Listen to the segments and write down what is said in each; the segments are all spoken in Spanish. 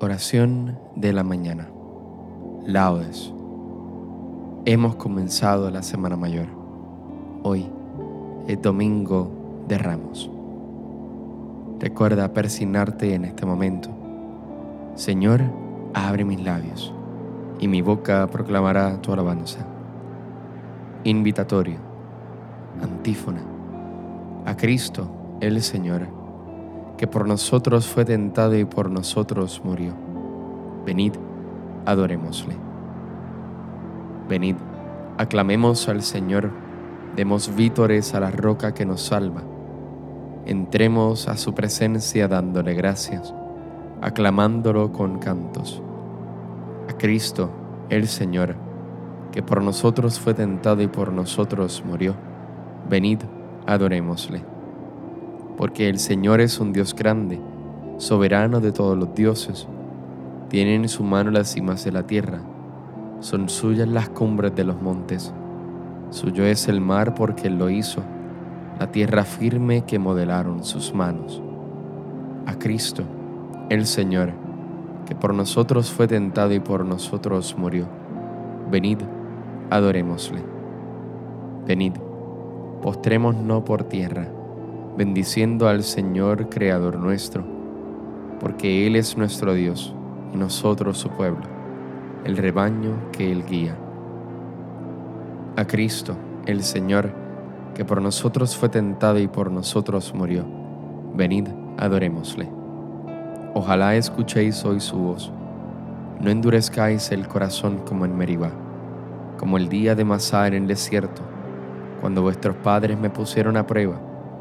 Oración de la mañana. Laudes. Hemos comenzado la Semana Mayor. Hoy es Domingo de Ramos. Recuerda persignarte en este momento. Señor, abre mis labios y mi boca proclamará tu alabanza. Invitatorio. Antífona. A Cristo, el Señor que por nosotros fue tentado y por nosotros murió. Venid, adorémosle. Venid, aclamemos al Señor, demos vítores a la roca que nos salva. Entremos a su presencia dándole gracias, aclamándolo con cantos. A Cristo, el Señor, que por nosotros fue tentado y por nosotros murió. Venid, adorémosle porque el Señor es un Dios grande, soberano de todos los dioses. Tiene en su mano las cimas de la tierra, son suyas las cumbres de los montes. Suyo es el mar porque Él lo hizo, la tierra firme que modelaron sus manos. A Cristo, el Señor, que por nosotros fue tentado y por nosotros murió. Venid, adorémosle. Venid, postrémonos por tierra bendiciendo al Señor Creador nuestro, porque Él es nuestro Dios y nosotros su pueblo, el rebaño que Él guía. A Cristo, el Señor, que por nosotros fue tentado y por nosotros murió, venid, adorémosle. Ojalá escuchéis hoy su voz, no endurezcáis el corazón como en Meribá, como el día de Masá en el desierto, cuando vuestros padres me pusieron a prueba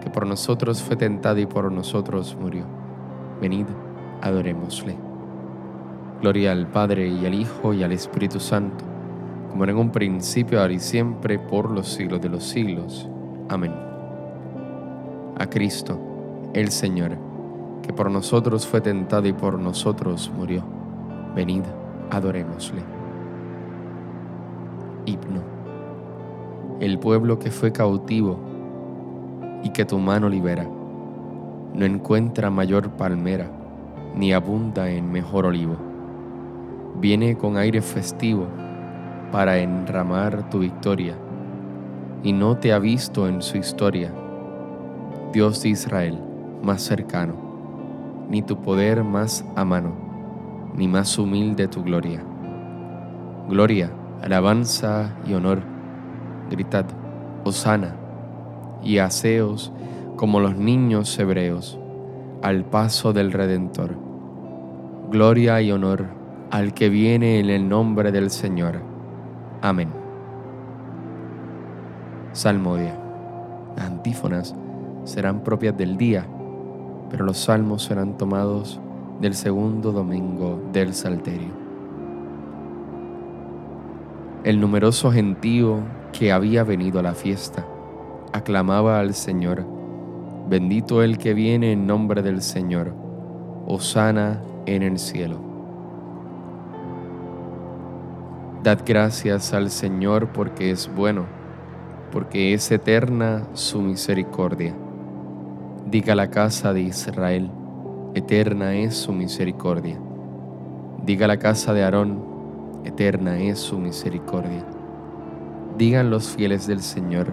que por nosotros fue tentado y por nosotros murió. Venid, adorémosle. Gloria al Padre y al Hijo y al Espíritu Santo, como en un principio, ahora y siempre, por los siglos de los siglos. Amén. A Cristo, el Señor, que por nosotros fue tentado y por nosotros murió. Venid, adorémosle. Himno. El pueblo que fue cautivo y que tu mano libera. No encuentra mayor palmera, ni abunda en mejor olivo. Viene con aire festivo para enramar tu victoria, y no te ha visto en su historia, Dios de Israel, más cercano, ni tu poder más a mano, ni más humilde tu gloria. Gloria, alabanza y honor. Gritad, Osana y aseos como los niños hebreos al paso del Redentor. Gloria y honor al que viene en el nombre del Señor. Amén. Salmodia. Las antífonas serán propias del día, pero los salmos serán tomados del segundo domingo del Salterio. El numeroso gentío que había venido a la fiesta aclamaba al Señor. Bendito el que viene en nombre del Señor. Osana en el cielo. Dad gracias al Señor porque es bueno, porque es eterna su misericordia. Diga la casa de Israel, eterna es su misericordia. Diga la casa de Aarón, eterna es su misericordia. Digan los fieles del Señor,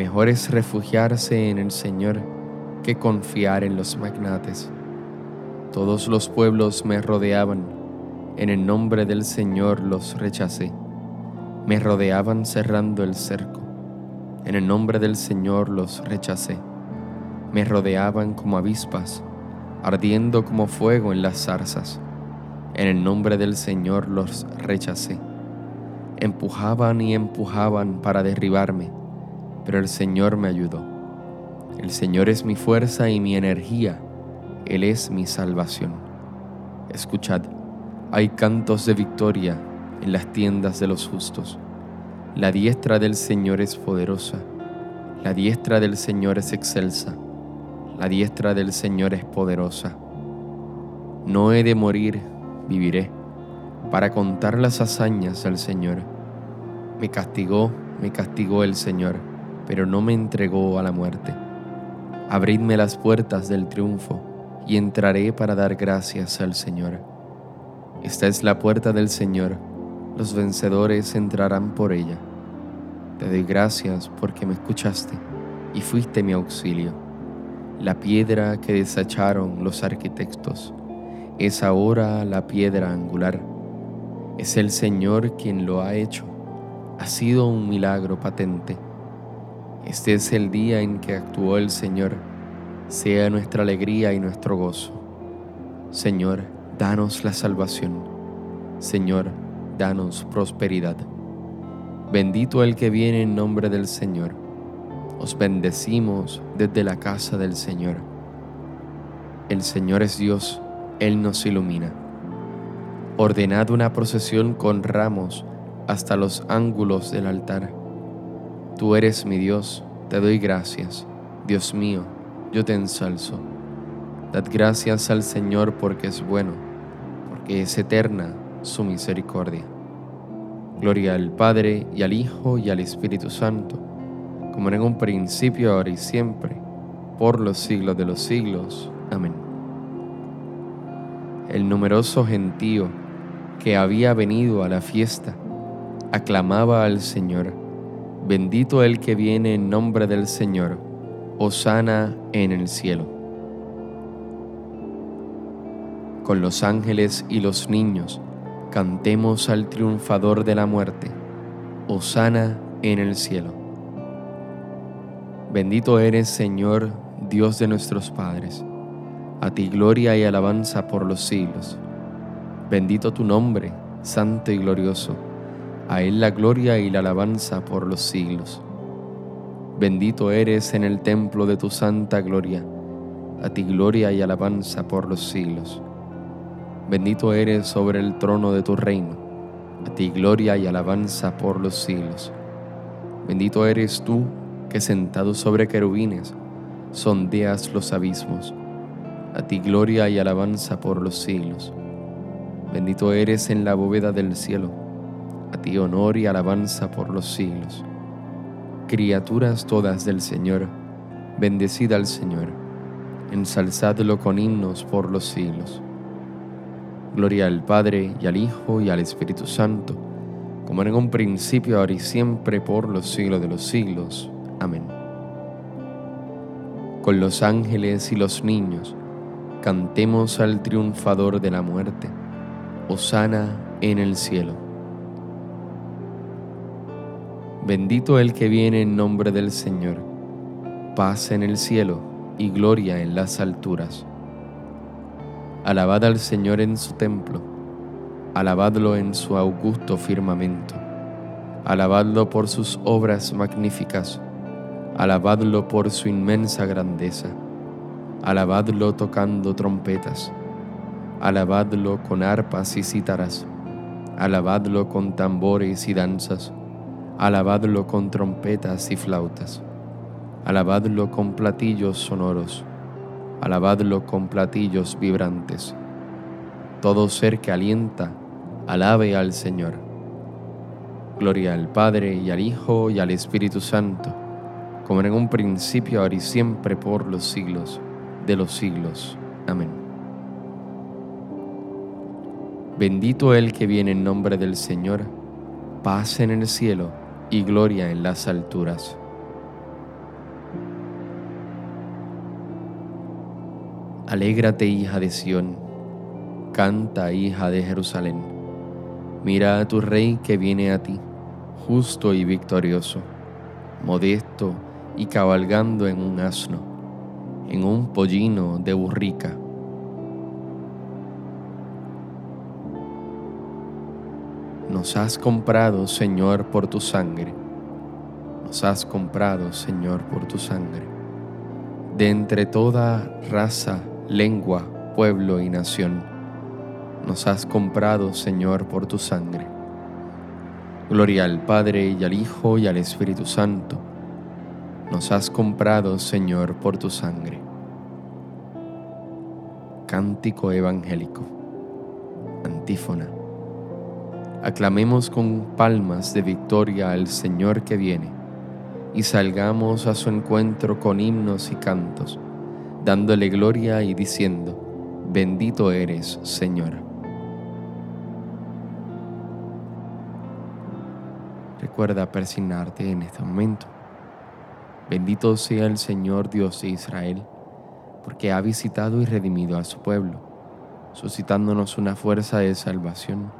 Mejor es refugiarse en el Señor que confiar en los magnates. Todos los pueblos me rodeaban, en el nombre del Señor los rechacé. Me rodeaban cerrando el cerco, en el nombre del Señor los rechacé. Me rodeaban como avispas, ardiendo como fuego en las zarzas. En el nombre del Señor los rechacé. Empujaban y empujaban para derribarme, pero el Señor me ayudó. El Señor es mi fuerza y mi energía, Él es mi salvación. Escuchad, hay cantos de victoria en las tiendas de los justos. La diestra del Señor es poderosa, la diestra del Señor es excelsa, la diestra del Señor es poderosa. No he de morir, viviré, para contar las hazañas del Señor. Me castigó, me castigó el Señor, pero no me entregó a la muerte. Abridme las puertas del triunfo, y entraré para dar gracias al Señor. Esta es la puerta del Señor, los vencedores entrarán por ella. Te doy gracias porque me escuchaste y fuiste mi auxilio. La piedra que desecharon los arquitectos es ahora la piedra angular. Es el Señor quien lo ha hecho. Ha sido un milagro patente. Este es el día en que actuó el Señor. Sea nuestra alegría y nuestro gozo. Señor, danos la salvación. Señor, danos prosperidad. Bendito el que viene en nombre del Señor. Os bendecimos desde la casa del Señor. El Señor es Dios él nos ilumina. Ordenad una procesión con ramos hasta los ángulos del altar. Tú eres mi Dios, te doy gracias. Dios mío, yo te ensalzo. Dad gracias al Señor porque es bueno, porque es eterna su misericordia. Gloria al Padre y al Hijo y al Espíritu Santo, como en un principio, ahora y siempre, por los siglos de los siglos. Amén el numeroso gentío que había venido a la fiesta aclamaba al Señor, bendito el que viene en nombre del Señor, Osana en el cielo. Con los ángeles y los niños cantemos al triunfador de la muerte, Osana en el cielo. Bendito eres, Señor, Dios de nuestros padres a ti gloria y alabanza por los siglos. Bendito tu nombre, santo y glorioso, a Él la gloria y la alabanza por los siglos. Bendito eres en el templo de tu santa gloria, a ti gloria y alabanza por los siglos. Bendito eres sobre el trono de tu reino, a ti gloria y alabanza por los siglos. Bendito eres tú que sentado sobre querubines sondeas los abismos a ti gloria y alabanza por los siglos. Bendito eres en la bóveda del cielo, a ti honor y alabanza por los siglos. Criaturas todas del Señor, bendecida al Señor, ensalzadlo con himnos por los siglos. Gloria al Padre y al Hijo y al Espíritu Santo, como en un principio, ahora y siempre, por los siglos de los siglos. Amén. Con los ángeles y los niños, cantemos al triunfador de la muerte, Osana en el cielo. Bendito el que viene en nombre del Señor, paz en el cielo y gloria en las alturas. Alabad al Señor en su templo, alabadlo en su augusto firmamento, alabadlo por sus obras magníficas, alabadlo por su inmensa grandeza. Alabadlo tocando trompetas, alabadlo con arpas y cítaras, alabadlo con tambores y danzas, alabadlo con trompetas y flautas, alabadlo con platillos sonoros, alabadlo con platillos vibrantes. Todo ser que alienta, alabe al Señor. Gloria al Padre y al Hijo y al Espíritu Santo, como en un principio, ahora y siempre, por los siglos de los siglos. Amén. Bendito el que viene en nombre del Señor, paz en el cielo y gloria en las alturas. Alégrate, hija de Sión, Canta, hija de Jerusalén. Mira a tu rey que viene a ti, justo y victorioso, modesto y cabalgando en un asno, en un pollino de burrica. Nos has comprado, Señor, por tu sangre. Nos has comprado, Señor, por tu sangre. De entre toda raza, lengua, pueblo y nación, nos has comprado, Señor, por tu sangre. Gloria al Padre y al Hijo y al Espíritu Santo. Nos has comprado, Señor, por tu sangre. Cántico evangélico. Antífona. Aclamemos con palmas de victoria al Señor que viene y salgamos a su encuentro con himnos y cantos, dándole gloria y diciendo, bendito eres, Señor. Recuerda persignarte en este momento. Bendito sea el Señor Dios de Israel, porque ha visitado y redimido a su pueblo, suscitándonos una fuerza de salvación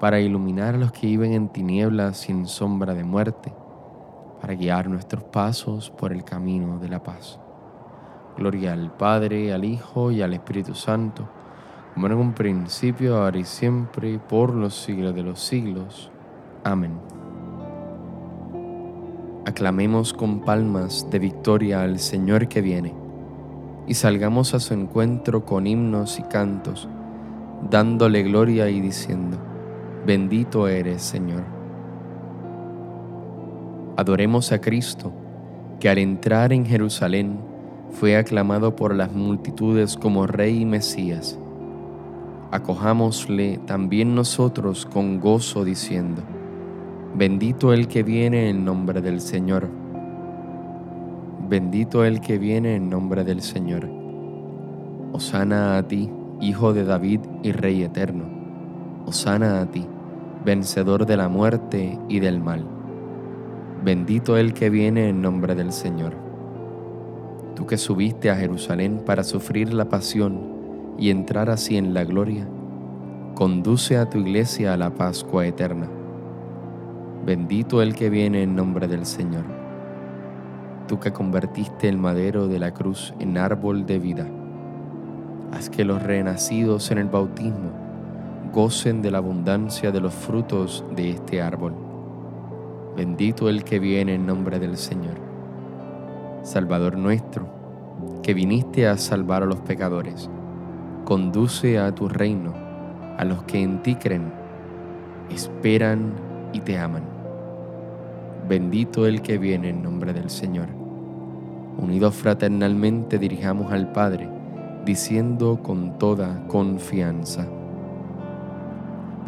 para iluminar a los que viven en tinieblas sin sombra de muerte, para guiar nuestros pasos por el camino de la paz. Gloria al Padre, al Hijo y al Espíritu Santo, como en un principio, ahora y siempre, por los siglos de los siglos. Amén. Aclamemos con palmas de victoria al Señor que viene, y salgamos a su encuentro con himnos y cantos, dándole gloria y diciendo, Bendito eres, Señor. Adoremos a Cristo, que al entrar en Jerusalén fue aclamado por las multitudes como Rey y Mesías. Acojámosle también nosotros con gozo diciendo, Bendito el que viene en nombre del Señor. Bendito el que viene en nombre del Señor. Osana a ti, Hijo de David y Rey eterno. Osana a ti vencedor de la muerte y del mal. Bendito el que viene en nombre del Señor. Tú que subiste a Jerusalén para sufrir la pasión y entrar así en la gloria, conduce a tu iglesia a la Pascua eterna. Bendito el que viene en nombre del Señor. Tú que convertiste el madero de la cruz en árbol de vida, haz que los renacidos en el bautismo gocen de la abundancia de los frutos de este árbol. Bendito el que viene en nombre del Señor. Salvador nuestro, que viniste a salvar a los pecadores, conduce a tu reino a los que en ti creen, esperan y te aman. Bendito el que viene en nombre del Señor. Unidos fraternalmente dirijamos al Padre, diciendo con toda confianza,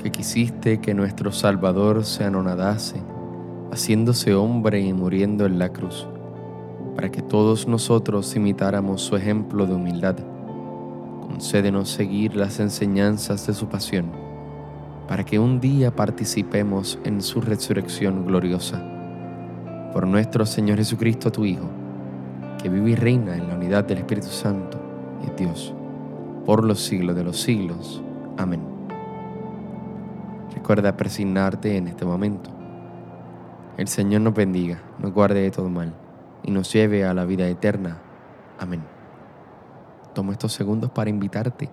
que quisiste que nuestro Salvador se anonadase, haciéndose hombre y muriendo en la cruz, para que todos nosotros imitáramos su ejemplo de humildad. Concédenos seguir las enseñanzas de su pasión, para que un día participemos en su resurrección gloriosa. Por nuestro Señor Jesucristo, tu Hijo, que vive y reina en la unidad del Espíritu Santo y Dios, por los siglos de los siglos. Amén. Recuerda presignarte en este momento. El Señor nos bendiga, nos guarde de todo mal y nos lleve a la vida eterna. Amén. Tomo estos segundos para invitarte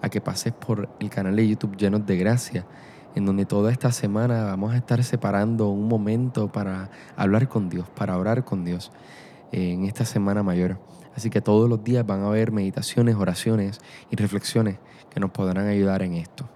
a que pases por el canal de YouTube Llenos de Gracia, en donde toda esta semana vamos a estar separando un momento para hablar con Dios, para orar con Dios en esta semana mayor. Así que todos los días van a haber meditaciones, oraciones y reflexiones que nos podrán ayudar en esto.